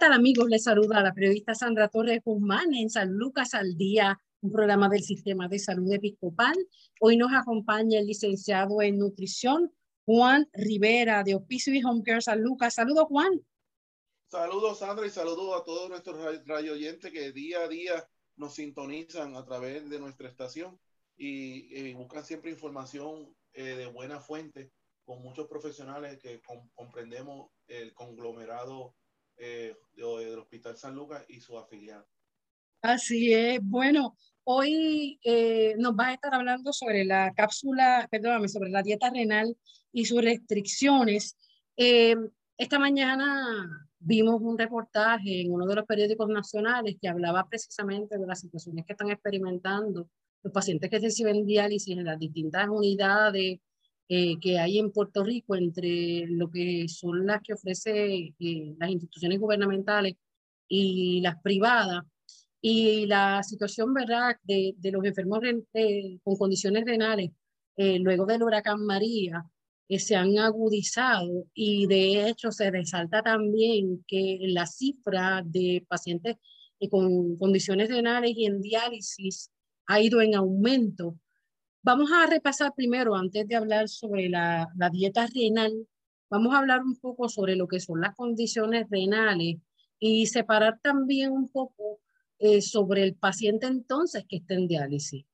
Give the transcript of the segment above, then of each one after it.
Tal amigos? Les saluda la periodista Sandra Torres Guzmán en San Lucas al Día, un programa del Sistema de Salud Episcopal. Hoy nos acompaña el licenciado en nutrición Juan Rivera de Hospicio y Home Care San Lucas. Saludos Juan. Saludos Sandra y saludos a todos nuestros radio oyentes que día a día nos sintonizan a través de nuestra estación y, buscan siempre información eh, de buena fuente con muchos profesionales que comprendemos el conglomerado eh, del Hospital San Lucas y su afiliado. Así es. Bueno, hoy eh, nos va a estar hablando sobre la cápsula, perdóname, sobre la dieta renal y sus restricciones. Eh, esta mañana vimos un reportaje en uno de los periódicos nacionales que hablaba precisamente de las situaciones que están experimentando los pacientes que reciben diálisis en las distintas unidades eh, que hay en Puerto Rico entre lo que son las que ofrece eh, las instituciones gubernamentales y las privadas y la situación verdad de, de los enfermos eh, con condiciones renales luego del huracán María se han agudizado y de hecho se resalta también que la cifra de pacientes con condiciones renales y en diálisis ha ido en aumento Vamos a repasar primero, antes de hablar sobre la, dieta renal, vamos a hablar un poco sobre lo que son las condiciones renales y separar también un poco eh, sobre el paciente entonces que está en diálisis.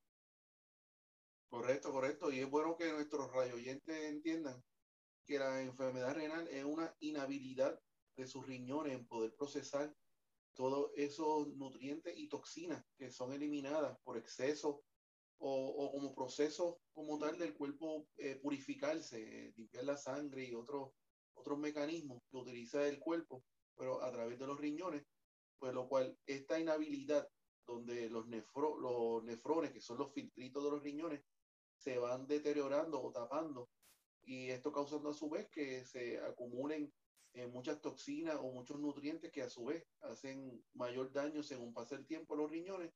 Correcto, correcto. Y es bueno que nuestros radioyentes entiendan que la enfermedad renal es una inhabilidad de sus riñones en poder procesar todos esos nutrientes y toxinas que son eliminadas por exceso o, como proceso como tal del cuerpo eh, purificarse, limpiar la sangre y otros otros mecanismos que utiliza el cuerpo, pero a través de los riñones, pues lo cual esta inhabilidad donde los, nefro, los nefrones, que son los filtritos de los riñones, se van deteriorando o tapando y esto causando a su vez que se acumulen eh, muchas toxinas o muchos nutrientes que a su vez hacen mayor daño según pasa el tiempo a los riñones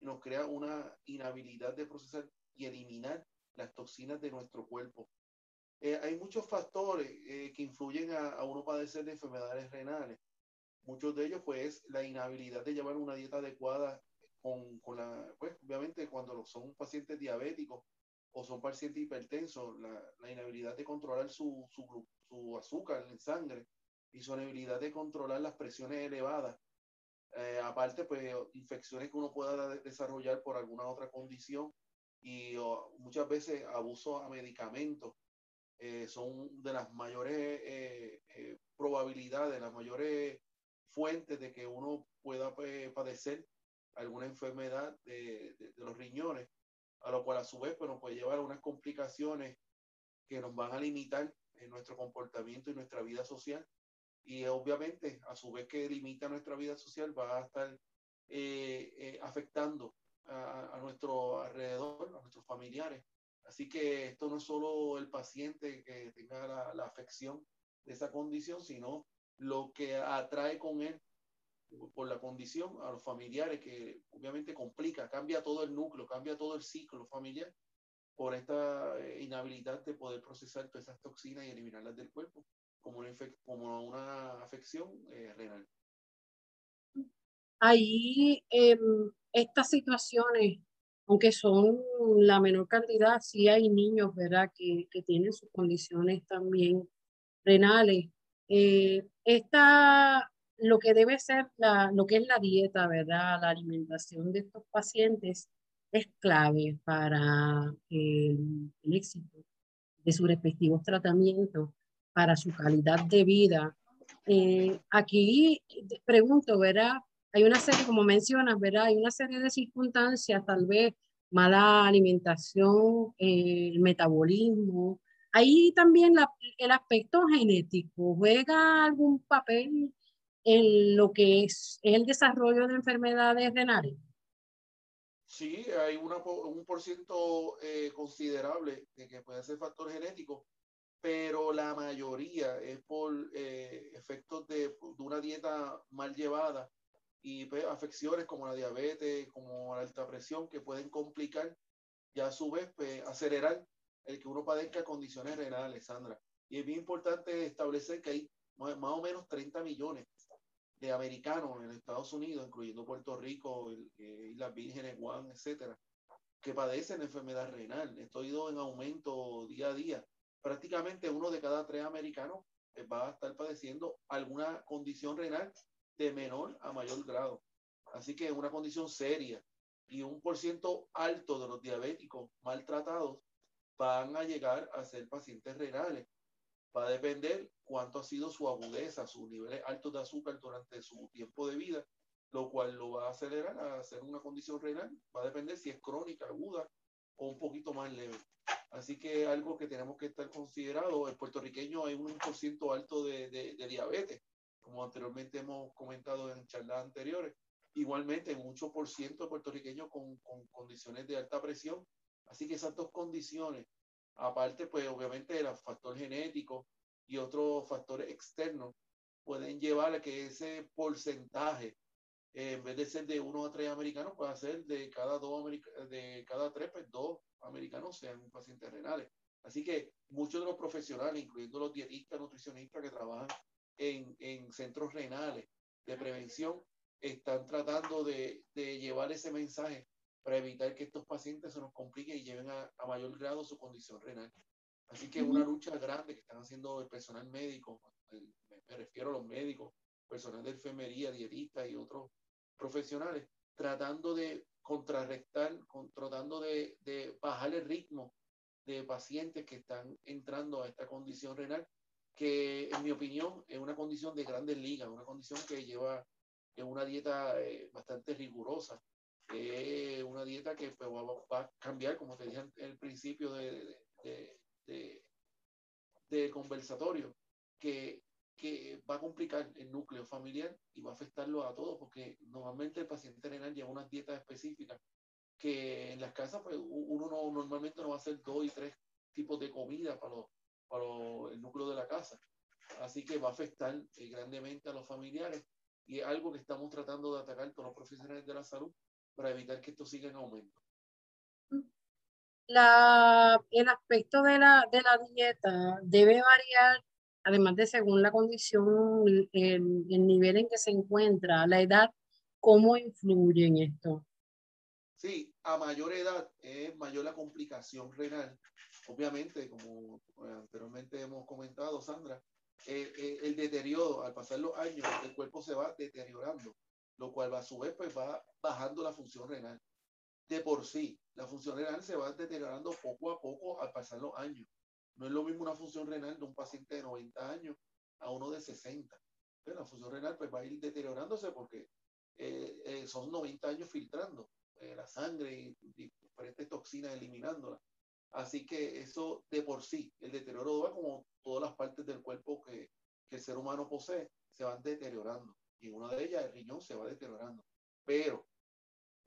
nos crea una inhabilidad de procesar y eliminar las toxinas de nuestro cuerpo. Eh, hay muchos factores eh, que influyen a, a, uno padecer de enfermedades renales. Muchos de ellos, pues, la inhabilidad de llevar una dieta adecuada con, la, pues, obviamente, cuando son pacientes diabéticos o son pacientes hipertensos, la, la inhabilidad de controlar su, su, su azúcar en sangre y su inhabilidad de controlar las presiones elevadas eh, aparte, pues infecciones que uno pueda desarrollar por alguna otra condición y muchas veces abuso a medicamentos eh, son de las mayores eh, probabilidades, las mayores fuentes de que uno pueda pues, padecer alguna enfermedad de, de, los riñones, a lo cual a su vez pues, nos puede llevar a unas complicaciones que nos van a limitar en nuestro comportamiento y nuestra vida social y obviamente a su vez que limita nuestra vida social va a estar eh, eh, afectando a, nuestro alrededor, a nuestros familiares. Así que esto no es solo el paciente que tenga la, la afección de esa condición, sino lo que atrae con él por la condición a los familiares, que obviamente complica, cambia todo el núcleo, cambia todo el ciclo familiar por esta eh, inhabilidad de poder procesar todas esas toxinas y eliminarlas del cuerpo como una, como una afección eh, renal. Ahí em, estas situaciones, aunque son la menor cantidad, sí hay niños, ¿verdad?, que, que tienen sus condiciones también renales. Eh, esta, lo que debe ser, la, lo que es la dieta, ¿verdad?, la alimentación de estos pacientes es clave para el éxito de sus respectivos tratamientos para su calidad de vida. Eh, aquí pregunto, ¿verdad? hay una serie, como mencionas, ¿verdad? Hay una serie de circunstancias, tal vez mala alimentación, eh, el metabolismo. Ahí también el aspecto genético juega algún papel en lo que es el desarrollo de enfermedades renales. Sí, hay un por eh, considerable de que puede ser factor genético, pero la mayoría es por eh, efectos de, de, una dieta mal llevada y pues, afecciones como la diabetes, como la alta presión, que pueden complicar y a su vez pues, acelerar el que uno padezca condiciones renales, Sandra. Y es bien importante establecer que hay más o menos 30 millones de americanos en Estados Unidos, incluyendo Puerto Rico, Islas Vírgenes, Guam, etcétera, que padecen enfermedad renal. Esto ha ido en aumento día a día. Prácticamente uno de cada tres americanos eh, va a estar padeciendo alguna condición renal de menor a mayor grado. Así que es una condición seria y un por alto de los diabéticos maltratados van a llegar a ser pacientes renales. Va a depender cuánto ha sido su agudeza, sus niveles altos de azúcar durante su tiempo de vida, lo cual lo va a acelerar a hacer una condición renal. Va a depender si es crónica, aguda o un poquito más leve. Así que algo que tenemos que estar considerado, el puertorriqueño hay un por ciento alto de, de diabetes como anteriormente hemos comentado en charlas anteriores. Igualmente, mucho por ciento puertorriqueños con, con condiciones de alta presión. Así que esas dos condiciones, aparte, pues obviamente el factor genético y otros factores externos, pueden llevar a que ese porcentaje, eh, en vez de ser de uno a tres americanos, pueda ser de cada dos de cada tres, pues dos americanos sean pacientes renales. Así que muchos de los profesionales, incluyendo los dietistas, nutricionistas que trabajan en, en centros renales de prevención están tratando de, de, llevar ese mensaje para evitar que estos pacientes se nos compliquen y lleven a, a mayor grado su condición renal. Así que es una lucha grande que están haciendo el personal médico, me refiero a los médicos, personal de enfermería, dietistas y otros profesionales, tratando de contrarrestar, tratando de, de bajar el ritmo de pacientes que están entrando a esta condición renal que en mi opinión es una condición de grandes ligas, una condición que lleva una dieta eh, bastante rigurosa, eh, una dieta que pues, va, a cambiar, como te dije en el principio de, de, de, conversatorio, que, que va a complicar el núcleo familiar y va a afectarlo a todos, porque normalmente el paciente renal lleva unas dietas específicas que en las casas pues, uno no, normalmente no va a hacer dos y tres tipos de comida para los para el núcleo de la casa. Así que va a afectar eh, grandemente a los familiares y es algo que estamos tratando de atacar con los profesionales de la salud para evitar que esto siga en aumento. La, el aspecto de la, de la dieta debe variar, además de según la condición, el, el nivel en que se encuentra, la edad, ¿cómo influye en esto? Sí, a mayor edad es mayor la complicación renal obviamente, como anteriormente hemos comentado, Sandra, eh, eh, el deterioro, al pasar los años, el cuerpo se va deteriorando, lo cual a su vez pues, va bajando la función renal. De por sí, la función renal se va deteriorando poco a poco al pasar los años. No es lo mismo una función renal de un paciente de 90 años a uno de 60. Pero la función renal pues, va a ir deteriorándose porque eh, son 90 años filtrando la sangre y diferentes toxinas eliminándola. Así que eso de por sí, el deterioro va como todas las partes del cuerpo que el ser humano posee, se van deteriorando. Y una de ellas, el riñón, se va deteriorando. Pero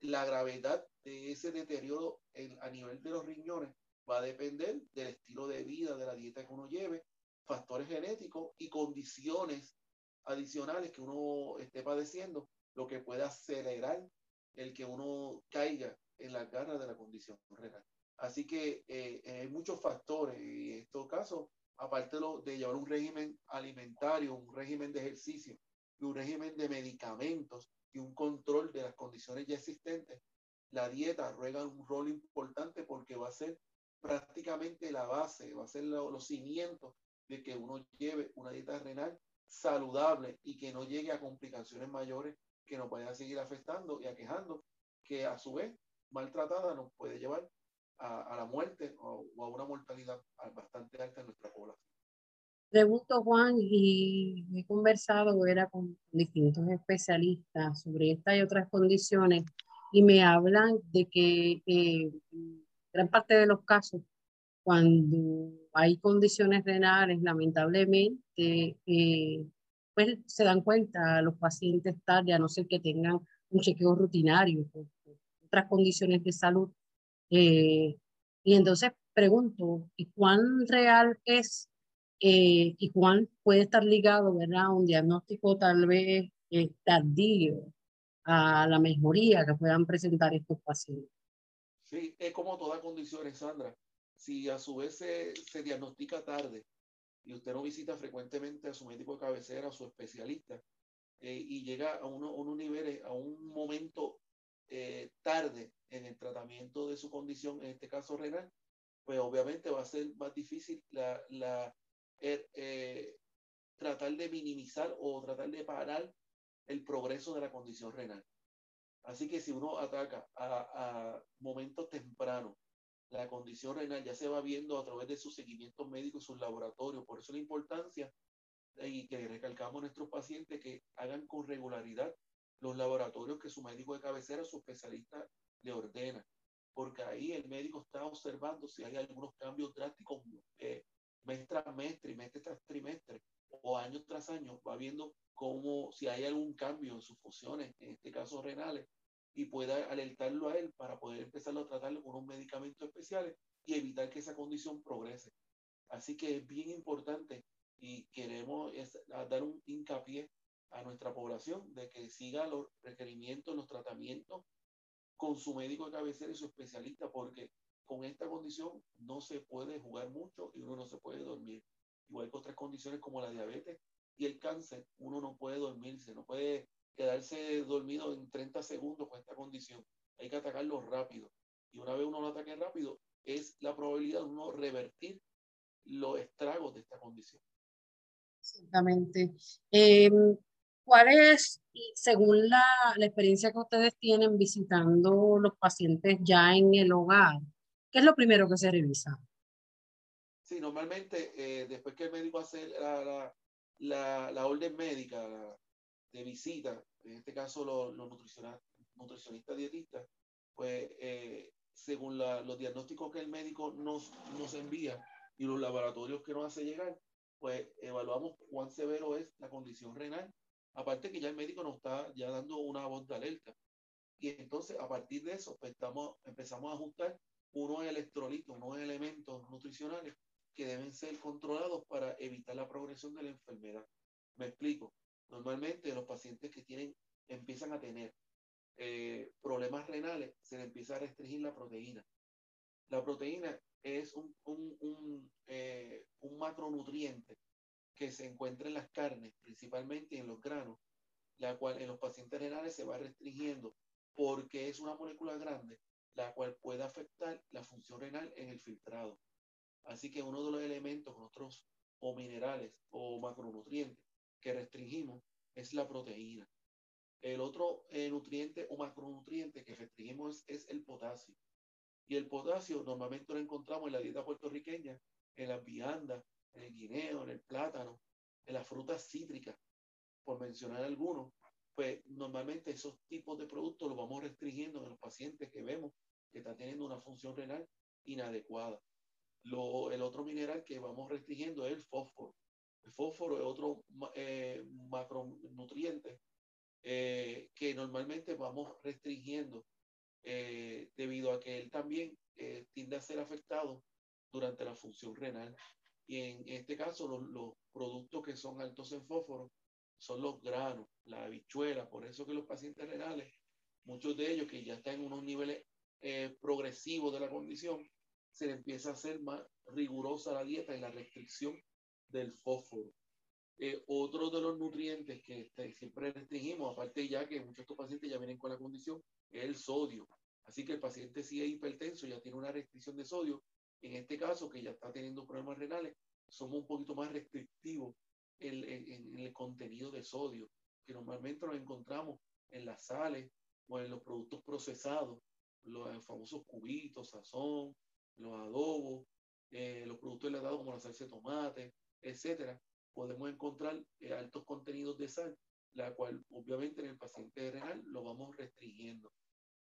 la gravedad de ese deterioro a nivel de los riñones va a depender del estilo de vida, de la dieta que uno lleve, factores genéticos y condiciones adicionales que uno esté padeciendo, lo que puede acelerar el que uno caiga en las garras de la condición renal. Así que eh, hay muchos factores y en estos casos, aparte de llevar un régimen alimentario, un régimen de ejercicio y un régimen de medicamentos y un control de las condiciones ya existentes, la dieta juega un rol importante porque va a ser prácticamente la base, va a ser los cimientos de que uno lleve una dieta renal saludable y que no llegue a complicaciones mayores que nos vayan a seguir afectando y aquejando, que a su vez maltratada nos puede llevar a, la muerte o, a una mortalidad bastante alta en nuestra población. Pregunto, Juan, y he conversado era con distintos especialistas sobre esta y otras condiciones y me hablan de que eh, gran parte de los casos, cuando hay condiciones renales, lamentablemente, eh, pues se dan cuenta los pacientes tarde, a no ser que tengan un chequeo rutinario o, otras condiciones de salud. Eh, y entonces pregunto, ¿y cuán real es eh, y cuán puede estar ligado ¿verdad? a un diagnóstico tal vez tardío a la mejoría que puedan presentar estos pacientes? Sí, es como toda condición, Sandra. Si a su vez se, se diagnostica tarde y usted no visita frecuentemente a su médico de cabecera, a su especialista, eh, y llega a, uno, unos niveles, a un momento eh, tarde en el tratamiento de su condición, en este caso renal, pues obviamente va a ser más difícil la, la er, eh, tratar de minimizar o tratar de parar el progreso de la condición renal. Así que si uno ataca a, momentos tempranos la condición renal ya se va viendo a través de sus seguimientos médicos, sus laboratorios. Por eso la importancia y que recalcamos a nuestros pacientes que hagan con regularidad los laboratorios que su médico de cabecera, su especialista le ordena, porque ahí el médico está observando si hay algunos cambios drásticos eh, mes tras mes, trimestre tras trimestre o año tras año, va viendo cómo si hay algún cambio en sus funciones, en este caso renales, y pueda alertarlo a él para poder empezarlo a tratarlo con unos medicamentos especiales y evitar que esa condición progrese. Así que es bien importante y queremos dar un hincapié a nuestra población de que siga los requerimientos, los tratamientos con su médico de cabecera y su especialista, porque con esta condición no se puede jugar mucho y uno no se puede dormir. Igual que otras condiciones como la diabetes y el cáncer, uno no puede dormirse, no puede quedarse dormido en 30 segundos con esta condición. Hay que atacarlo rápido. Y una vez uno lo ataque rápido, es la probabilidad de uno revertir los estragos de esta condición. Exactamente. Em, ¿Cuál es, según la, la, experiencia que ustedes tienen visitando los pacientes ya en el hogar, qué es lo primero que se revisa? Sí, normalmente eh, después que el médico hace la, la, la, la orden médica, de visita, en este caso los, los nutricionistas dietistas, pues eh, según los diagnósticos que el médico nos, nos envía y los laboratorios que nos hace llegar, pues evaluamos cuán severo es la condición renal. Aparte que ya el médico nos está ya dando una voz de alerta. Y entonces a partir de eso pues estamos, empezamos a ajustar unos electrolitos, unos elementos nutricionales que deben ser controlados para evitar la progresión de la enfermedad. Me explico. Normalmente los pacientes que tienen, empiezan a tener eh, problemas renales, se les empieza a restringir la proteína. La proteína es un, un, un, eh, un macronutriente que se encuentra en las carnes, principalmente en los granos, la cual en los pacientes renales se va restringiendo porque es una molécula grande, la cual puede afectar la función renal en el filtrado. Así que uno de los elementos, otros o minerales o macronutrientes que restringimos es la proteína. El otro eh, nutriente o macronutriente que restringimos es, el potasio. Y el potasio normalmente lo encontramos en la dieta puertorriqueña, en las viandas, en el guineo, en el plátano, en las frutas cítricas, por mencionar algunos. Pues normalmente esos tipos de productos los vamos restringiendo en los pacientes que vemos que están teniendo una función renal inadecuada. El otro mineral que vamos restringiendo es el fósforo. El fósforo es otro eh, macronutriente eh, que normalmente vamos restringiendo eh, debido a que él también tiende a ser afectado durante la función renal. Y en este caso, los, los, productos que son altos en fósforo son los granos, la habichuela. Por eso que los pacientes renales, muchos de ellos que ya están en unos niveles progresivos de la condición, se les empieza a hacer más rigurosa la dieta y la restricción del fósforo. Eh, otro de los nutrientes que este, siempre restringimos, aparte ya que muchos de estos pacientes ya vienen con la condición, es el sodio. Así que el paciente si es hipertenso, ya tiene una restricción de sodio. En este caso, que ya está teniendo problemas renales, somos un poquito más restrictivos en, en el contenido de sodio, que normalmente nos encontramos en las sales o en los productos procesados, los famosos cubitos, sazón, los adobos, eh, los productos enlatados como la salsa de tomate, etcétera, podemos encontrar eh, altos contenidos de sal, la cual obviamente en el paciente renal lo vamos restringiendo.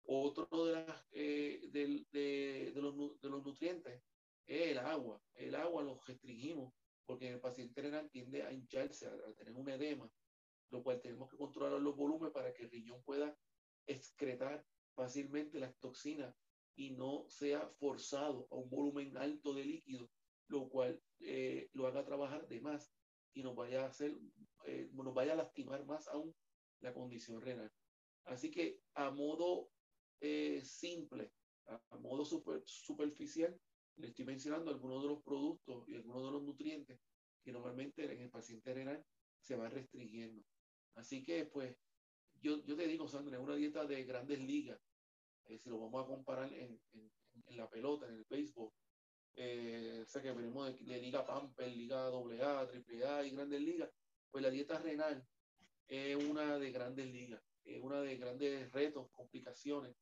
Otro de, las, eh, de, de, los, de, los, nutrientes es el agua. El agua lo restringimos porque el paciente renal tiende a hincharse, a, tener un edema, lo cual tenemos que controlar los volúmenes para que el riñón pueda excretar fácilmente las toxinas y no sea forzado a un volumen alto de líquido, lo cual eh, lo haga trabajar de más y nos vaya a hacer, eh, nos vaya a lastimar más aún la condición renal. Así que a modo eh, simple, a, modo super, superficial, le estoy mencionando algunos de los productos y algunos de los nutrientes que normalmente en el paciente renal se van restringiendo. Así que, pues, yo, yo te digo, Sandra, es una dieta de grandes ligas. Eh, si lo vamos a comparar en, en, en, la pelota, en el béisbol, eh, o sea que venimos de, Liga Pamper, Liga AA, AAA y Grandes Ligas, pues la dieta renal es una de grandes ligas, es una de grandes retos, complicaciones,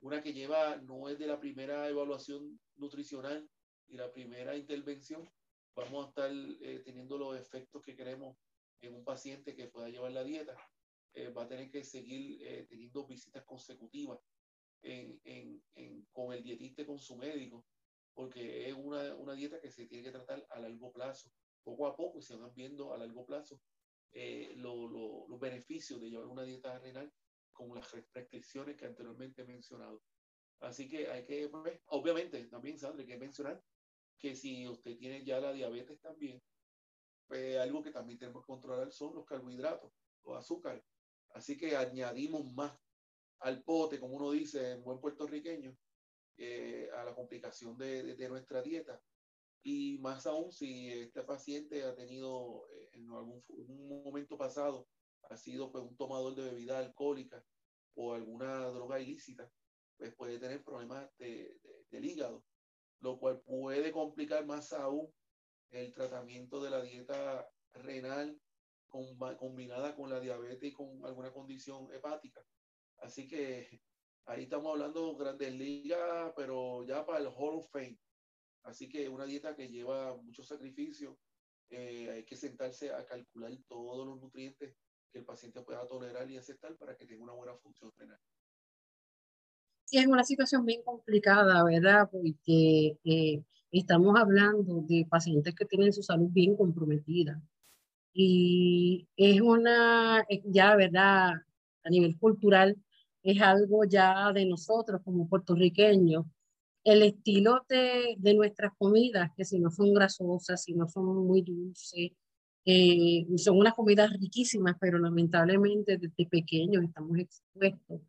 una que lleva, no es de la primera evaluación nutricional y la primera intervención, vamos a estar eh, teniendo los efectos que queremos en un paciente que pueda llevar la dieta. Eh, va a tener que seguir eh, teniendo visitas consecutivas en, en, en, con el dietista y con su médico, porque es una, una, dieta que se tiene que tratar a largo plazo. Poco a poco se van viendo a largo plazo lo, lo, los beneficios de llevar una dieta renal con las restricciones que anteriormente he mencionado. Así que hay que, pues, obviamente, también, Sandra, hay que mencionar que si usted tiene ya la diabetes también, pues algo que también tenemos que controlar son los carbohidratos, los azúcares. Así que añadimos más al pote, como uno dice en buen puertorriqueño, eh, a la complicación de, de, nuestra dieta. Y más aún si este paciente ha tenido eh, en algún momento pasado ha sido pues, un tomador de bebida alcohólica o alguna droga ilícita, pues puede tener problemas de, del hígado, lo cual puede complicar más aún el tratamiento de la dieta renal combinada con la diabetes y con alguna condición hepática. Así que ahí estamos hablando grandes ligas, pero ya para el Hall of Fame. Así que una dieta que lleva mucho sacrificio, eh, hay que sentarse a calcular todos los nutrientes que el paciente pueda tolerar y aceptar para que tenga una buena función renal. Sí, es una situación bien complicada, ¿verdad? Porque eh, estamos hablando de pacientes que tienen su salud bien comprometida. Y es una, ya, ¿verdad? A nivel cultural, es algo ya de nosotros como puertorriqueños. El estilo de, de nuestras comidas, que si no son grasosas, si no son muy dulces, eh, son unas comidas riquísimas, pero lamentablemente desde pequeños estamos expuestos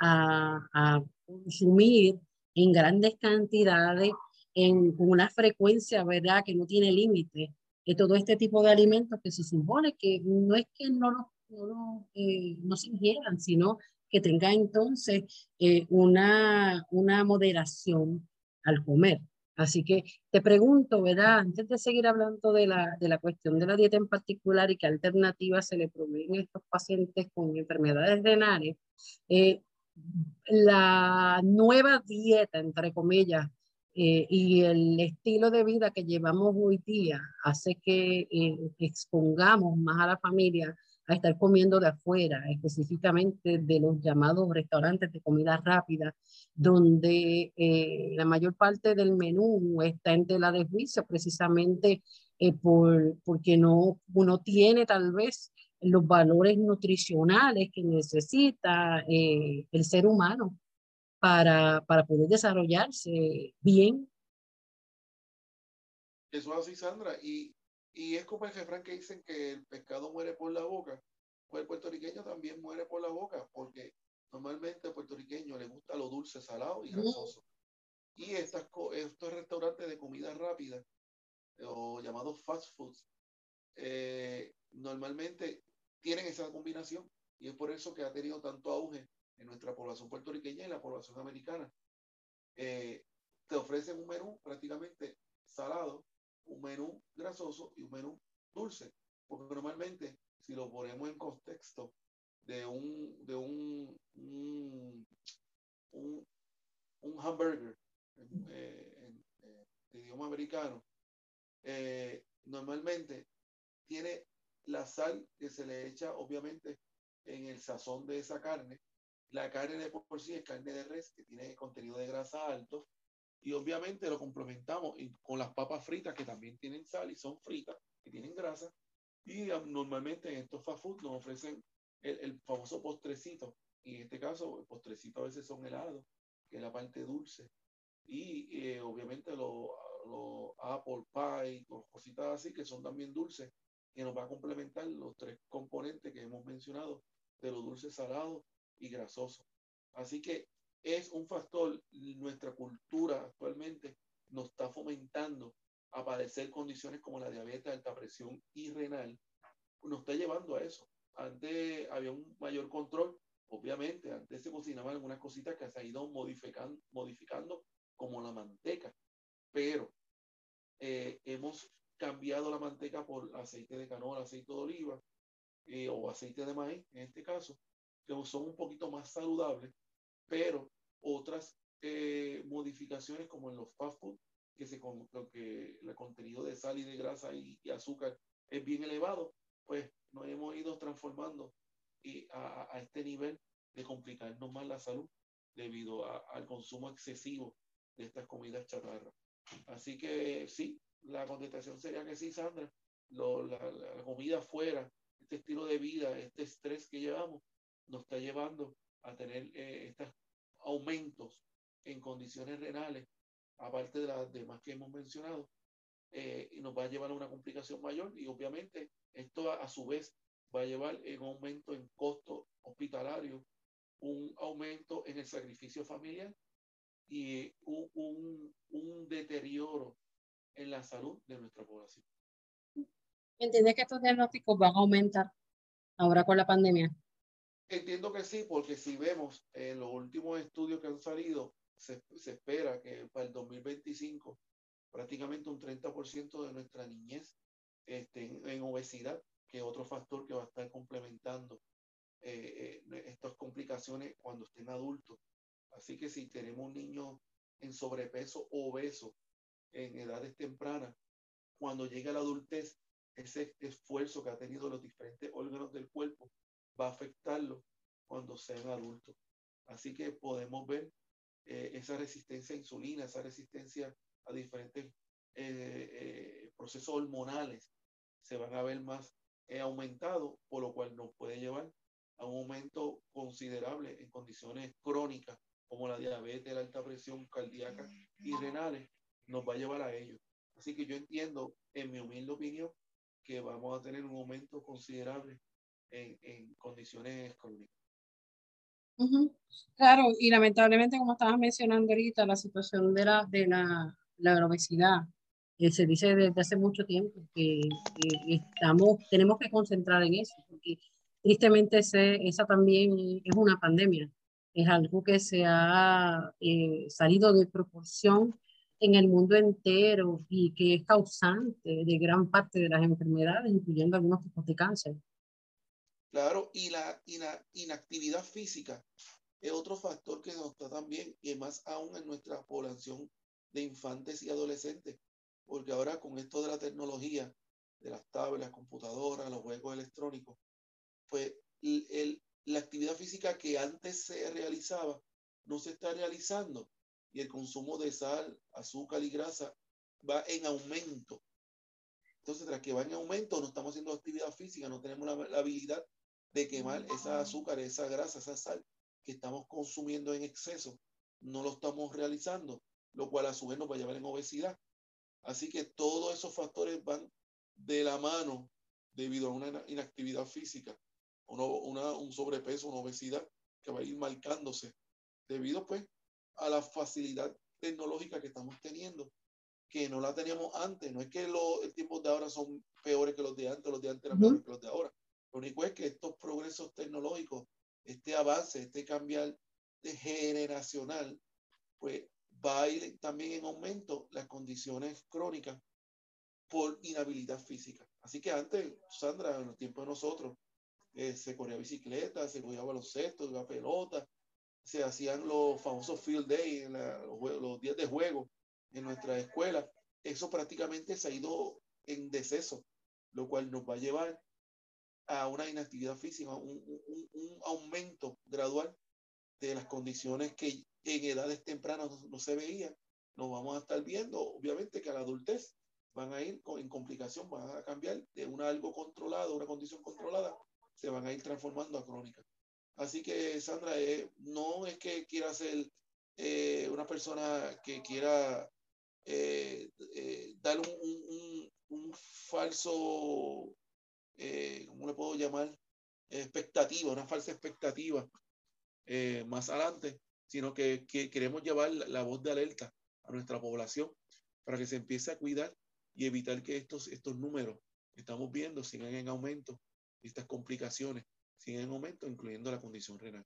a, a consumir en grandes cantidades, en una frecuencia, ¿verdad?, que no tiene límite, de todo este tipo de alimentos que se supone que no es que no, no, eh, no se ingieran, sino que tenga entonces eh, una, una moderación al comer. Así que te pregunto, ¿verdad? Antes de seguir hablando de la, de la cuestión de la dieta en particular y qué alternativas se le proveen a estos pacientes con enfermedades renales, eh, la nueva dieta, entre comillas, eh, y el estilo de vida que llevamos hoy día hace que eh, expongamos más a la familia a estar comiendo de afuera, específicamente de los llamados restaurantes de comida rápida, donde eh, la mayor parte del menú está en tela de juicio precisamente eh, por, porque no, uno tiene tal vez los valores nutricionales que necesita eh, el ser humano para, para poder desarrollarse bien. Eso así, Sandra. Y y es como el refrán que dicen que el pescado muere por la boca, pues el puertorriqueño también muere por la boca, porque normalmente al puertorriqueño le gusta lo dulce, salado y grasoso. Y estas, estos restaurantes de comida rápida, o llamados fast foods, eh, normalmente tienen esa combinación y es por eso que ha tenido tanto auge en nuestra población puertorriqueña y la población americana. Eh, te ofrecen un menú prácticamente salado, un menú grasoso y un menú dulce. Porque normalmente, si lo ponemos en contexto de un, de un, un, un, hamburger en, eh, eh, idioma americano, eh, normalmente tiene la sal que se le echa, obviamente, en el sazón de esa carne. La carne de por sí es carne de res, que tiene contenido de grasa alto. Y obviamente lo complementamos con las papas fritas, que también tienen sal y son fritas, que tienen grasa. Y normalmente en estos fast food nos ofrecen el, el famoso postrecito. Y en este caso, el postrecito a veces son helados, que es la parte dulce. Y eh, obviamente los lo apple pie, cositas así, que son también dulces que nos va a complementar los tres componentes que hemos mencionado de los dulces salados y grasosos. Así que es un factor, nuestra cultura actualmente nos está fomentando a padecer condiciones como la diabetes, alta presión y renal, nos está llevando a eso. Antes había un mayor control, obviamente, antes se cocinaban algunas cositas que se ha ido modificando, modificando como la manteca, pero eh, hemos cambiado la manteca por aceite de canola, aceite de oliva eh, o aceite de maíz, en este caso, que son un poquito más saludables, pero otras eh, modificaciones como en los fast food, que, se, lo que el contenido de sal y de grasa y, azúcar es bien elevado, pues nos hemos ido transformando y a, a, este nivel de complicarnos más la salud debido al consumo excesivo de estas comidas chatarra. Así que sí, la contestación sería que sí, Sandra. la, comida afuera, este estilo de vida, este estrés que llevamos, nos está llevando a tener eh, estos aumentos en condiciones renales, aparte de las demás que hemos mencionado, eh, y nos va a llevar a una complicación mayor y obviamente esto a, su vez va a llevar un aumento en costo hospitalario, un aumento en el sacrificio familiar y un, un, un deterioro en la salud de nuestra población. ¿Entiendes que estos diagnósticos van a aumentar ahora con la pandemia? Entiendo que sí, porque si vemos en los últimos estudios que han salido, se, se espera que para el 2025 prácticamente un 30% de nuestra niñez esté en, obesidad, que es otro factor que va a estar complementando eh, eh, estas complicaciones cuando estén adultos. Así que si tenemos un niño en sobrepeso o obeso en edades tempranas, cuando llegue a la adultez, ese esfuerzo que ha tenido los diferentes órganos del cuerpo va a afectarlo cuando sean adultos. Así que podemos ver eh, esa resistencia a insulina, esa resistencia a diferentes eh, eh, procesos hormonales se van a ver más aumentados, por lo cual nos puede llevar a un aumento considerable en condiciones crónicas como la diabetes, la alta presión cardíaca y renales, nos va a llevar a ello. Así que yo entiendo, en mi humilde opinión, que vamos a tener un aumento considerable en, en condiciones crónicas. Claro, y lamentablemente, como estabas mencionando ahorita, la situación de la, de la, la obesidad, eh, se dice desde hace mucho tiempo que, estamos, tenemos que concentrar en eso, porque tristemente ese, esa también es una pandemia, es algo que se ha eh, salido de proporción en el mundo entero y que es causante de gran parte de las enfermedades, incluyendo algunos tipos de cáncer. Claro, y la, inactividad física es otro factor que nos está también, y más aún en nuestra población de infantes y adolescentes, porque ahora con esto de la tecnología, de las tablas, computadoras, los juegos electrónicos, pues el, la actividad física que antes se realizaba no se está realizando y el consumo de sal, azúcar y grasa va en aumento. Entonces, tras que va en aumento, no estamos haciendo actividad física, no tenemos la, habilidad de quemar esa azúcar, esa grasa, esa sal que estamos consumiendo en exceso. No lo estamos realizando, lo cual a su vez nos va a llevar en obesidad. Así que todos esos factores van de la mano debido a una inactividad física, una, un sobrepeso, una obesidad que va a ir marcándose debido pues a la facilidad tecnológica que estamos teniendo, que no la teníamos antes. No es que los tiempos de ahora son peores que los de antes, los de antes eran peores que los de ahora. Lo único es que estos progresos tecnológicos, este avance, este cambiar de generacional, pues va a ir también en aumento las condiciones crónicas por inhabilidad física. Así que antes, Sandra, en los tiempos de nosotros, eh, se corría bicicleta, se cogía baloncesto, la pelota, se hacían los famosos field day, los, días de juego en nuestra escuela. Eso prácticamente se ha ido en deceso, lo cual nos va a llevar a una inactividad física, un, un, aumento gradual de las condiciones que en edades tempranas no, se veían. Nos vamos a estar viendo, obviamente, que a la adultez van a ir en complicación, van a cambiar de una algo controlado, una condición controlada, se van a ir transformando a crónica. Así que, Sandra, eh, no es que quiera ser eh, una persona que quiera eh, dar un, un falso eh, ¿cómo le puedo llamar? Expectativa, una falsa expectativa eh, más adelante, sino que, queremos llevar la, voz de alerta a nuestra población para que se empiece a cuidar y evitar que estos, estos números que estamos viendo sigan en aumento, estas complicaciones sigan en aumento, incluyendo la condición renal.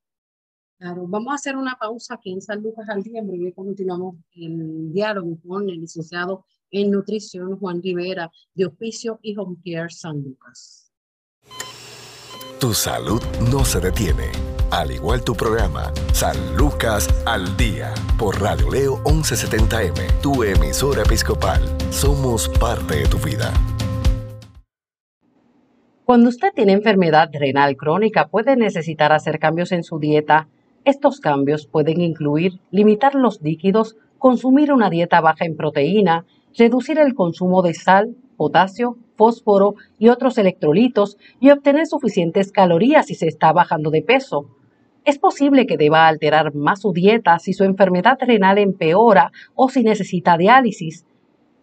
Claro, vamos a hacer una pausa aquí en San Lucas al día, y continuamos el diálogo con el licenciado en nutrición Juan Rivera de Hospicio y Home Care San Lucas. Tu salud no se detiene, al igual tu programa San Lucas al Día por Radio Leo 1170M, tu emisora episcopal. Somos parte de tu vida. Cuando usted tiene enfermedad renal crónica puede necesitar hacer cambios en su dieta. Estos cambios pueden incluir limitar los líquidos, consumir una dieta baja en proteína, reducir el consumo de sal, potasio, fósforo y otros electrolitos y obtener suficientes calorías si se está bajando de peso. Es posible que deba alterar más su dieta si su enfermedad renal empeora o si necesita diálisis.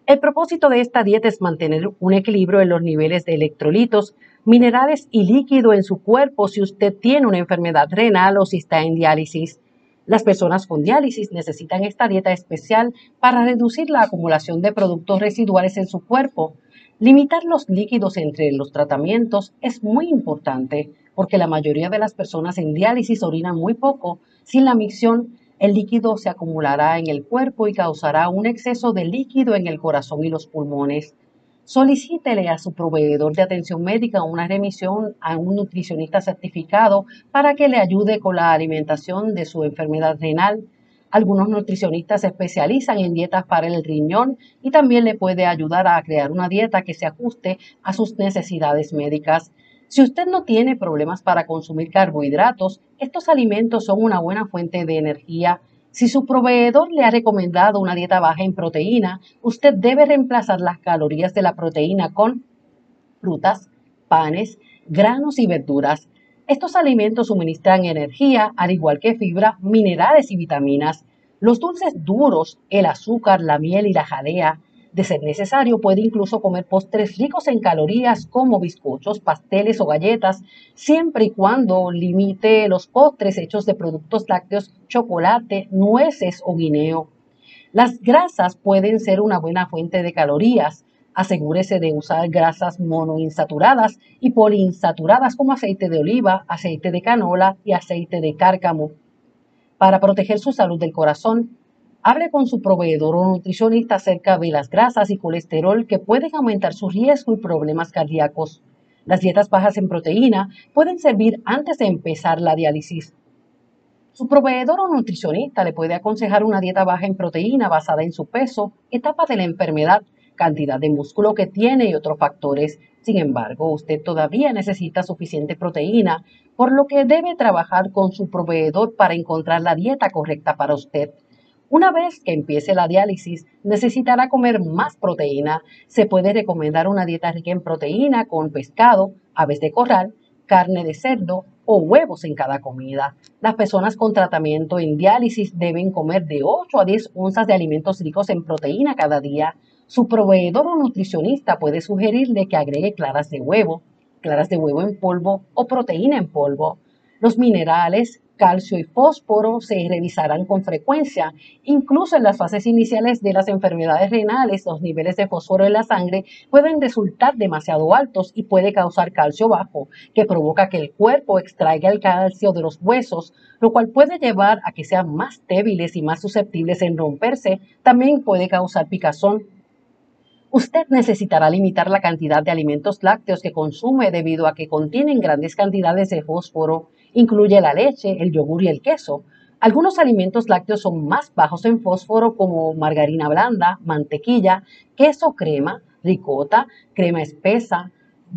El propósito de esta dieta es mantener un equilibrio en los niveles de electrolitos, minerales y líquido en su cuerpo si usted tiene una enfermedad renal o si está en diálisis. Las personas con diálisis necesitan esta dieta especial para reducir la acumulación de productos residuales en su cuerpo. Limitar los líquidos entre los tratamientos es muy importante porque la mayoría de las personas en diálisis orinan muy poco. Sin la micción, el líquido se acumulará en el cuerpo y causará un exceso de líquido en el corazón y los pulmones. Solicítele a su proveedor de atención médica una remisión a un nutricionista certificado para que le ayude con la alimentación de su enfermedad renal. Algunos nutricionistas se especializan en dietas para el riñón y también le puede ayudar a crear una dieta que se ajuste a sus necesidades médicas. Si usted no tiene problemas para consumir carbohidratos, estos alimentos son una buena fuente de energía si su proveedor le ha recomendado una dieta baja en proteína, usted debe reemplazar las calorías de la proteína con frutas, panes, granos y verduras. Estos alimentos suministran energía, al igual que fibra, minerales y vitaminas. Los dulces duros, el azúcar, la miel y la jalea de ser necesario, puede incluso comer postres ricos en calorías como bizcochos, pasteles o galletas, siempre y cuando limite los postres hechos de productos lácteos, chocolate, nueces o guineo. Las grasas pueden ser una buena fuente de calorías. Asegúrese de usar grasas monoinsaturadas y poliinsaturadas como aceite de oliva, aceite de canola y aceite de cárcamo. Para proteger su salud del corazón, Hable con su proveedor o nutricionista acerca de las grasas y colesterol que pueden aumentar su riesgo y problemas cardíacos. Las dietas bajas en proteína pueden servir antes de empezar la diálisis. Su proveedor o nutricionista le puede aconsejar una dieta baja en proteína basada en su peso, etapa de la enfermedad, cantidad de músculo que tiene y otros factores. Sin embargo, usted todavía necesita suficiente proteína, por lo que debe trabajar con su proveedor para encontrar la dieta correcta para usted. Una vez que empiece la diálisis, necesitará comer más proteína. Se puede recomendar una dieta rica en proteína con pescado, aves de corral, carne de cerdo o huevos en cada comida. Las personas con tratamiento en diálisis deben comer de 8 a 10 onzas de alimentos ricos en proteína cada día. Su proveedor o nutricionista puede sugerirle que agregue claras de huevo, claras de huevo en polvo o proteína en polvo. Los minerales, calcio y fósforo se revisarán con frecuencia. Incluso en las fases iniciales de las enfermedades renales, los niveles de fósforo en la sangre pueden resultar demasiado altos y puede causar calcio bajo, que provoca que el cuerpo extraiga el calcio de los huesos, lo cual puede llevar a que sean más débiles y más susceptibles en romperse. También puede causar picazón, Usted necesitará limitar la cantidad de alimentos lácteos que consume debido a que contienen grandes cantidades de fósforo Incluye la leche, el yogur y el queso. Algunos alimentos lácteos son más bajos en fósforo como margarina blanda, mantequilla, queso crema, ricota, crema espesa,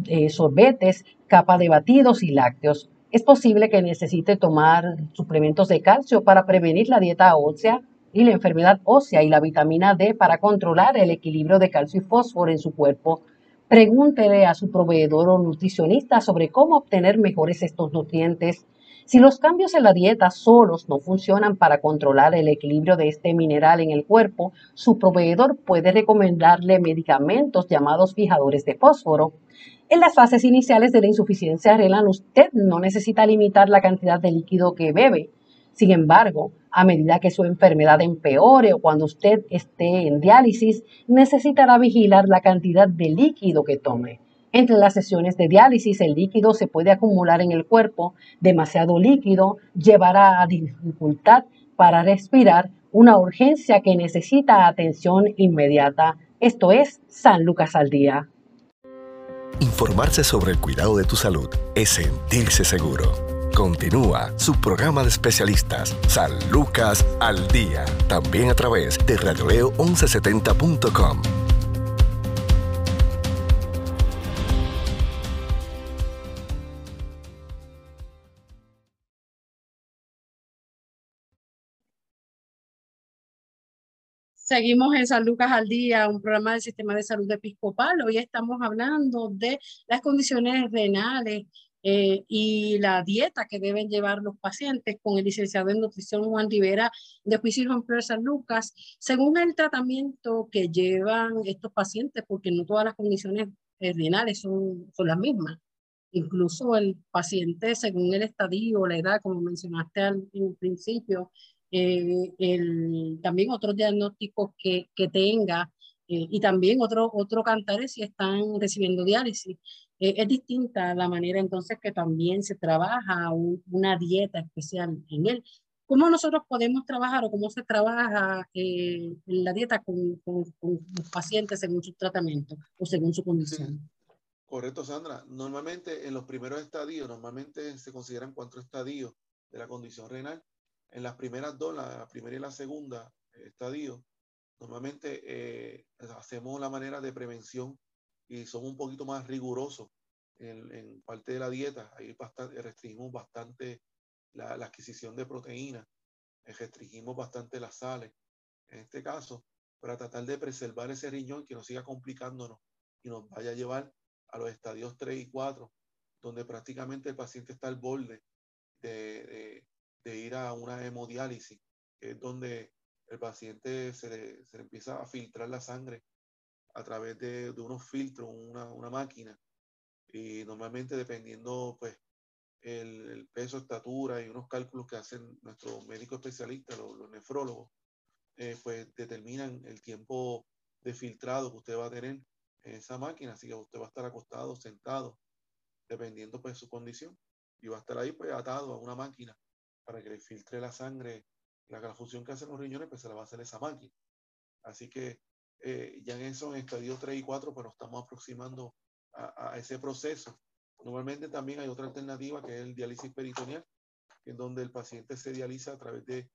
eh, sorbetes, capa de batidos y lácteos. Es posible que necesite tomar suplementos de calcio para prevenir la dieta ósea y la enfermedad ósea y la vitamina D para controlar el equilibrio de calcio y fósforo en su cuerpo. Pregúntele a su proveedor o nutricionista sobre cómo obtener mejores estos nutrientes. Si los cambios en la dieta solos no funcionan para controlar el equilibrio de este mineral en el cuerpo, su proveedor puede recomendarle medicamentos llamados fijadores de fósforo. En las fases iniciales de la insuficiencia renal, usted no necesita limitar la cantidad de líquido que bebe. Sin embargo, a medida que su enfermedad empeore o cuando usted esté en diálisis, necesitará vigilar la cantidad de líquido que tome. Entre las sesiones de diálisis, el líquido se puede acumular en el cuerpo. Demasiado líquido llevará a dificultad para respirar, una urgencia que necesita atención inmediata. Esto es San Lucas al Día. Informarse sobre el cuidado de tu salud es sentirse seguro. Continúa su programa de especialistas, San Lucas al Día, también a través de radioleo1170.com. Seguimos en San Lucas al Día, un programa del Sistema de Salud Episcopal. Hoy estamos hablando de las condiciones renales eh, y la dieta que deben llevar los pacientes con el licenciado en nutrición Juan Rivera de Juicio de San Lucas, según el tratamiento que llevan estos pacientes, porque no todas las condiciones renales son, son las mismas. Incluso el paciente, según el estadio, la edad, como mencionaste al principio, eh, el, también otros diagnósticos que, que tenga eh, y también otro, otro cantares si están recibiendo diálisis. Eh, es distinta la manera entonces que también se trabaja una dieta especial en él. ¿Cómo nosotros podemos trabajar o cómo se trabaja en la dieta con, con, con, los pacientes según su tratamiento o según su condición? Correcto, Sandra. Normalmente en los primeros estadios, normalmente se consideran cuatro estadios de la condición renal en las primeras dos, la primera y la segunda estadio, normalmente eh, hacemos la manera de prevención y somos un poquito más rigurosos en, en parte de la dieta. Ahí bastante, restringimos bastante la, adquisición de proteínas, eh, restringimos bastante las sales. En este caso, para tratar de preservar ese riñón que no siga complicándonos y nos vaya a llevar a los estadios 3 y 4, donde prácticamente el paciente está al borde de, de, de ir a una hemodiálisis, que es donde el paciente se le, se le empieza a filtrar la sangre a través de, de unos filtros, una, una, máquina. Y normalmente dependiendo pues el, el, peso, estatura y unos cálculos que hacen nuestros médicos especialistas, los, los nefrólogos, eh, pues determinan el tiempo de filtrado que usted va a tener en esa máquina. Así que usted va a estar acostado, sentado, dependiendo pues su condición. Y va a estar ahí pues atado a una máquina para que le filtre la sangre, la, función que hacen los riñones, pues se la va a hacer esa máquina. Así que eh, ya en eso, en estadio 3 y 4, pues nos estamos aproximando a, a, ese proceso. Normalmente también hay otra alternativa que es el diálisis peritoneal, en donde el paciente se dializa a través de,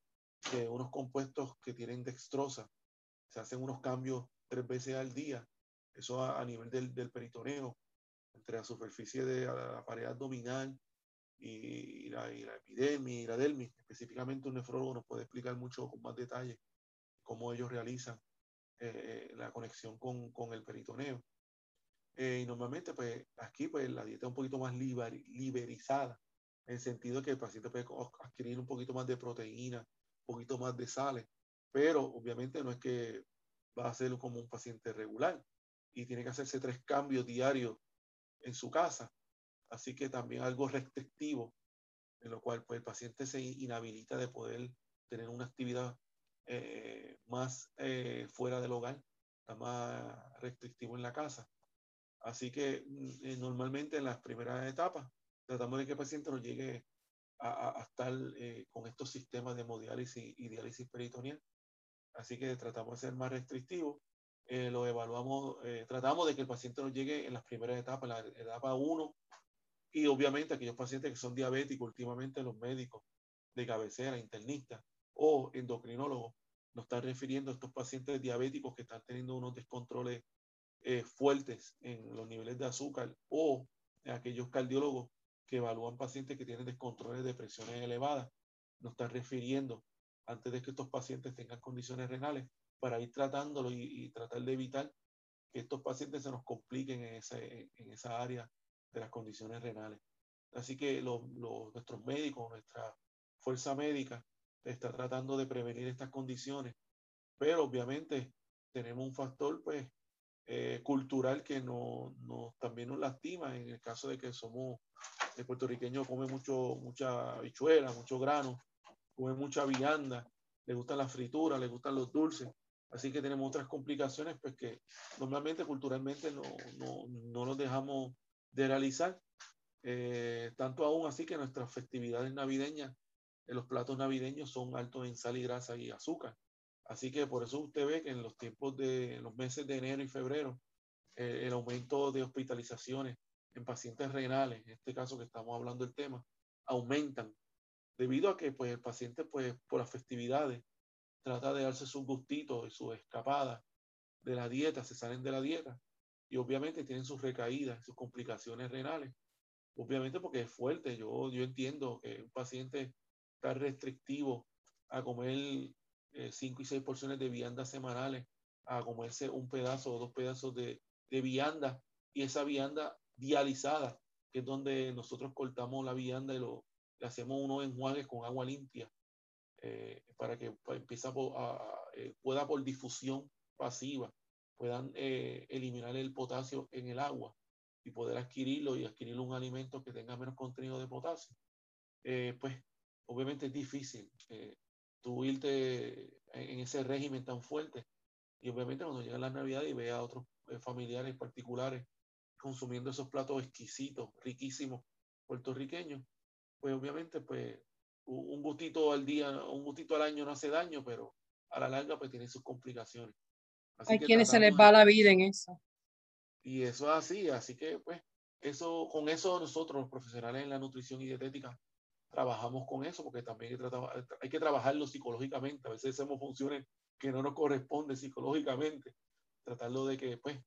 de unos compuestos que tienen dextrosa. Se hacen unos cambios tres veces al día, eso a, a nivel del, del, peritoneo, entre la superficie de la, la pared abdominal y, la, y la epidermis y la dermis. Específicamente un nefrólogo nos puede explicar mucho con más detalle cómo ellos realizan eh, la conexión con, con el peritoneo. Eh, y normalmente, pues aquí, pues la dieta es un poquito más liber, liberizada, en el sentido que el paciente puede adquirir un poquito más de proteína, un poquito más de sales, pero obviamente no es que va a ser como un paciente regular y tiene que hacerse tres cambios diarios en su casa Así que también algo restrictivo, en lo cual pues, el paciente se inhabilita de poder tener una actividad eh, más eh, fuera del hogar, más restrictivo en la casa. Así que mm, eh, normalmente en las primeras etapas tratamos de que el paciente no llegue a, a, a estar eh, con estos sistemas de hemodiálisis y diálisis peritoneal. Así que tratamos de ser más restrictivos. Eh, lo evaluamos, tratamos de que el paciente no llegue en las primeras etapas, la etapa 1 y obviamente aquellos pacientes que son diabéticos, últimamente los médicos de cabecera, internistas o endocrinólogos, nos están refiriendo a estos pacientes diabéticos que están teniendo unos descontroles eh, fuertes en los niveles de azúcar o aquellos cardiólogos que evalúan pacientes que tienen descontroles de presiones elevadas. Nos están refiriendo antes de que estos pacientes tengan condiciones renales para ir tratándolo y, tratar de evitar que estos pacientes se nos compliquen en, ese, en esa área de las condiciones renales. Así que los, nuestros médicos, nuestra fuerza médica está tratando de prevenir estas condiciones, pero obviamente tenemos un factor pues eh, cultural que no, también nos lastima en el caso de que somos el puertorriqueño come mucho mucha habichuela, mucho grano, come mucha vianda, le gustan las frituras, le gustan los dulces, así que tenemos otras complicaciones pues que normalmente culturalmente no, no, no los dejamos de realizar eh, tanto aún así que nuestras festividades navideñas, los platos navideños son altos en sal y grasa y azúcar. Así que por eso usted ve que en los tiempos de los meses de enero y febrero, eh, el aumento de hospitalizaciones en pacientes renales, en este caso que estamos hablando del tema, aumentan debido a que pues, el paciente pues, por las festividades trata de darse sus gustitos y sus escapadas de la dieta, se salen de la dieta y obviamente tienen sus recaídas, sus complicaciones renales obviamente porque es fuerte. Yo, yo entiendo que un paciente está restrictivo a comer eh, cinco y seis porciones de vianda semanales, a comerse un pedazo o dos pedazos de, de vianda y esa vianda dializada, que es donde nosotros cortamos la vianda y lo, le hacemos unos enjuagues con agua limpia eh, para que empiece a, eh, pueda por difusión pasiva, puedan eliminar el potasio en el agua y poder adquirirlo y adquirir un alimento que tenga menos contenido de potasio, eh, pues obviamente es difícil eh, tú irte en ese régimen tan fuerte. Y obviamente cuando llega la Navidad y ve a otros eh, familiares particulares consumiendo esos platos exquisitos, riquísimos, puertorriqueños, pues obviamente pues un gustito al día, un gustito al año no hace daño, pero a la larga pues tiene sus complicaciones. Hay quienes se les va la vida en eso. Y eso es así, así que pues eso, con eso nosotros los profesionales en la nutrición y dietética trabajamos con eso porque también hay que, trabajarlo psicológicamente. A veces hacemos funciones que no nos corresponden psicológicamente. Tratarlo de que pues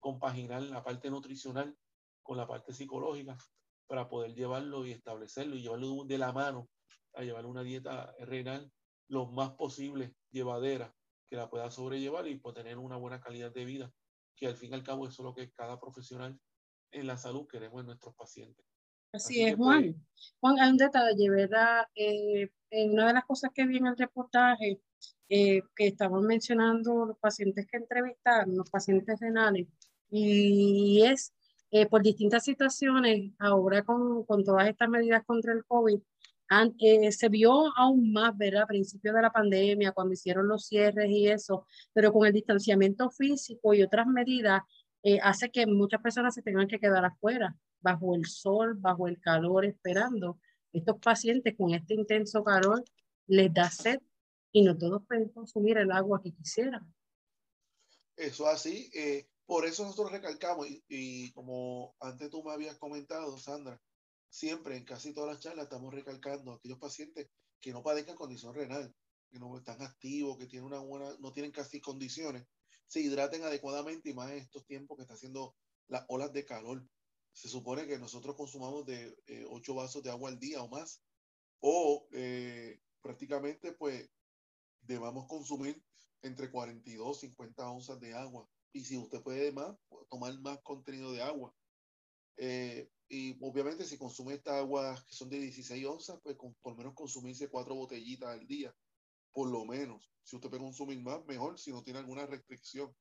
compaginar la parte nutricional con la parte psicológica para poder llevarlo y establecerlo y llevarlo de la mano a llevar una dieta renal lo más posible llevadera que la pueda sobrellevar y poder tener una buena calidad de vida que al fin y al cabo eso es lo que cada profesional en la salud queremos en nuestros pacientes. Así, es, Juan. Pues, Juan, hay un detalle, ¿verdad? Eh, una de las cosas que vi en el reportaje, eh, que estaban mencionando los pacientes que entrevistaron, los pacientes renales, y es eh, por distintas situaciones, ahora con, con todas estas medidas contra el COVID, eh, se vio aún más, ¿verdad? A principios de la pandemia, cuando hicieron los cierres y eso, pero con el distanciamiento físico y otras medidas, eh, hace que muchas personas se tengan que quedar afuera, bajo el sol, bajo el calor, esperando. Estos pacientes con este intenso calor les da sed y no todos pueden consumir el agua que quisieran. Eso así, eh, por eso nosotros recalcamos, y, y como antes tú me habías comentado, Sandra, siempre en casi todas las charlas estamos recalcando a aquellos pacientes que no padezcan condición renal, que no están activos, que tienen una buena, no tienen casi condiciones, se hidraten adecuadamente y más en estos tiempos que está haciendo las olas de calor. Se supone que nosotros consumamos de 8 eh, vasos de agua al día o más, o eh, prácticamente pues debamos consumir entre 42 y 50 onzas de agua. Y si usted puede más, tomar más contenido de agua. Eh, y obviamente si consume estas aguas que son de 16 onzas, pues con, por menos consumirse cuatro botellitas al día, por lo menos. Si usted puede consumir más, mejor, si no tiene alguna restricción.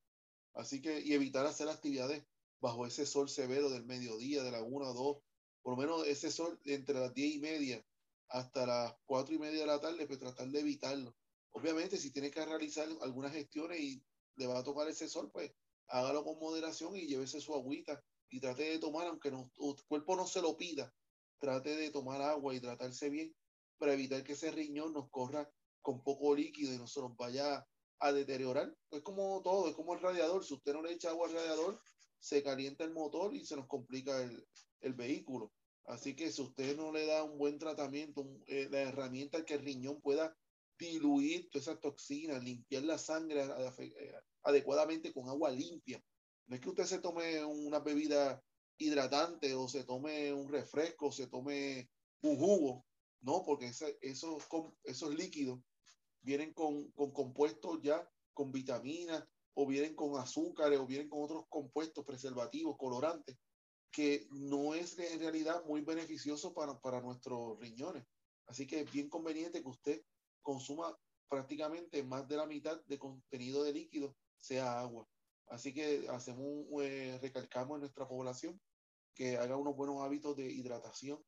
Así que, y evitar hacer actividades bajo ese sol severo del mediodía, de la 1 a 2, por lo menos ese sol entre las 10 y media hasta las 4 y media de la tarde, pues tratar de evitarlo. Obviamente, si tiene que realizar algunas gestiones y le va a tocar ese sol, pues hágalo con moderación y llévese su agüita y trate de tomar, aunque no, tu cuerpo no se lo pida, trate de tomar agua y tratarse bien para evitar que ese riñón nos corra con poco líquido y no se nos vaya a deteriorar. Es como todo, es como el radiador. Si usted no le echa agua al radiador, se calienta el motor y se nos complica el, el vehículo. Así que si usted no le da un buen tratamiento, eh, la herramienta que el riñón pueda diluir todas esas toxinas, limpiar la sangre eh, adecuadamente con agua limpia, No es que usted se tome una bebida hidratante o se tome un refresco, o se tome un jugo, no, porque esos, esos líquidos vienen con, con compuestos ya con vitaminas o vienen con azúcares o vienen con otros compuestos preservativos, colorantes, que no es en realidad muy beneficioso para, para nuestros riñones. Así que es bien conveniente que usted consuma prácticamente más de la mitad de contenido de líquido sea agua. Así que hacemos eh, recalcamos en nuestra población que haga unos buenos hábitos de hidratación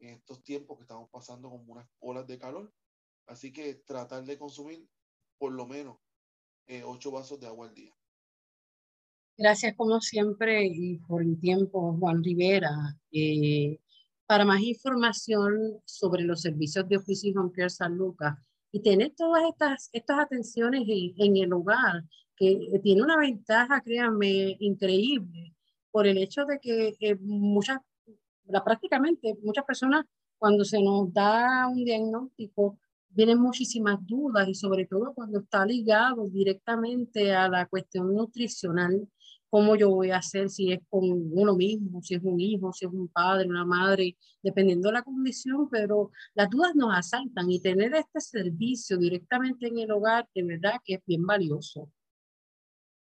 en estos tiempos que estamos pasando con unas olas de calor. Así que tratar de consumir por lo menos eh, ocho vasos de agua al día. Gracias como siempre y por el tiempo, Juan Rivera. Eh, para más información sobre los servicios de Oficio Care San Lucas y tener todas estas, estas atenciones en, el hogar, que tiene una ventaja, créanme, increíble, por el hecho de que eh, muchas, prácticamente muchas personas, cuando se nos da un diagnóstico, vienen muchísimas dudas y sobre todo cuando está ligado directamente a la cuestión nutricional, cómo yo voy a hacer, si es con uno mismo, si es un hijo, si es un padre, una madre, dependiendo de la condición, pero las dudas nos asaltan y tener este servicio directamente en el hogar, de verdad que es bien valioso.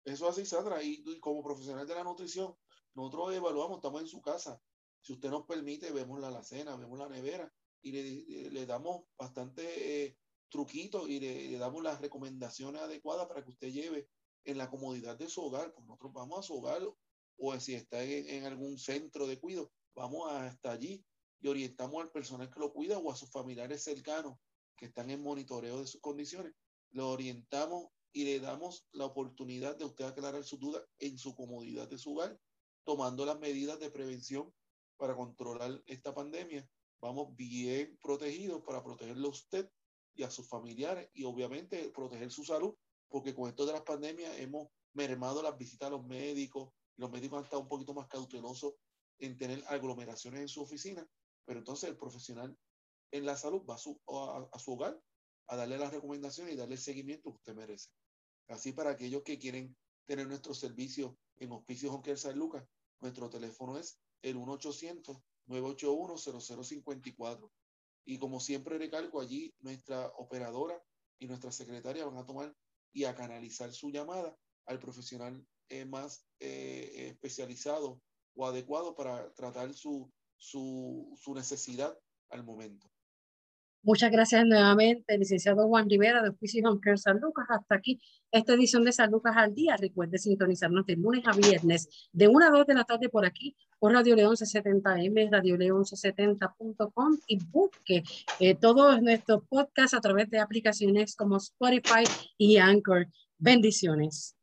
Eso así, Sandra, y, como profesional de la nutrición, nosotros evaluamos, estamos en su casa, si usted nos permite, vemos la alacena, vemos la nevera, y le, le damos bastante eh, truquitos y le, damos las recomendaciones adecuadas para que usted lleve en la comodidad de su hogar. Pues nosotros vamos a su hogar o si está en, algún centro de cuidado, vamos hasta allí y orientamos al personal que lo cuida o a sus familiares cercanos que están en monitoreo de sus condiciones. Lo orientamos y le damos la oportunidad de usted aclarar su duda en su comodidad de su hogar, tomando las medidas de prevención para controlar esta pandemia vamos bien protegidos para protegerlo a usted y a sus familiares y obviamente proteger su salud, porque con esto de las pandemias hemos mermado las visitas a los médicos, los médicos han estado un poquito más cautelosos en tener aglomeraciones en su oficina, pero entonces el profesional en la salud va a su, a, su hogar a darle las recomendaciones y darle el seguimiento que usted merece. Así para aquellos que quieren tener nuestro servicio en Hospicio Honker San Lucas, nuestro teléfono es el 1 800 981-0054. Y como siempre recalco, allí nuestra operadora y nuestra secretaria van a tomar y a canalizar su llamada al profesional eh, más eh, especializado o adecuado para tratar su, su, su necesidad al momento. Muchas gracias nuevamente, licenciado Juan Rivera de Oficio Home Care San Lucas. Hasta aquí esta edición de San Lucas al día. Recuerde sintonizarnos de lunes a viernes de 1 a 2 de la tarde por aquí por Radio León 1170M, Radio León 1170.com y busque eh, todos nuestros podcasts a través de aplicaciones como Spotify y Anchor. Bendiciones.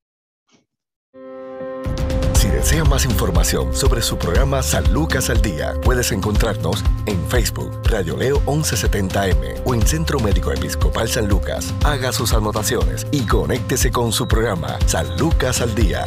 Desea más información sobre su programa San Lucas al Día, puedes encontrarnos en Facebook, Radio Leo 1170M o en Centro Médico Episcopal San Lucas. Haga sus anotaciones y conéctese con su programa San Lucas al Día.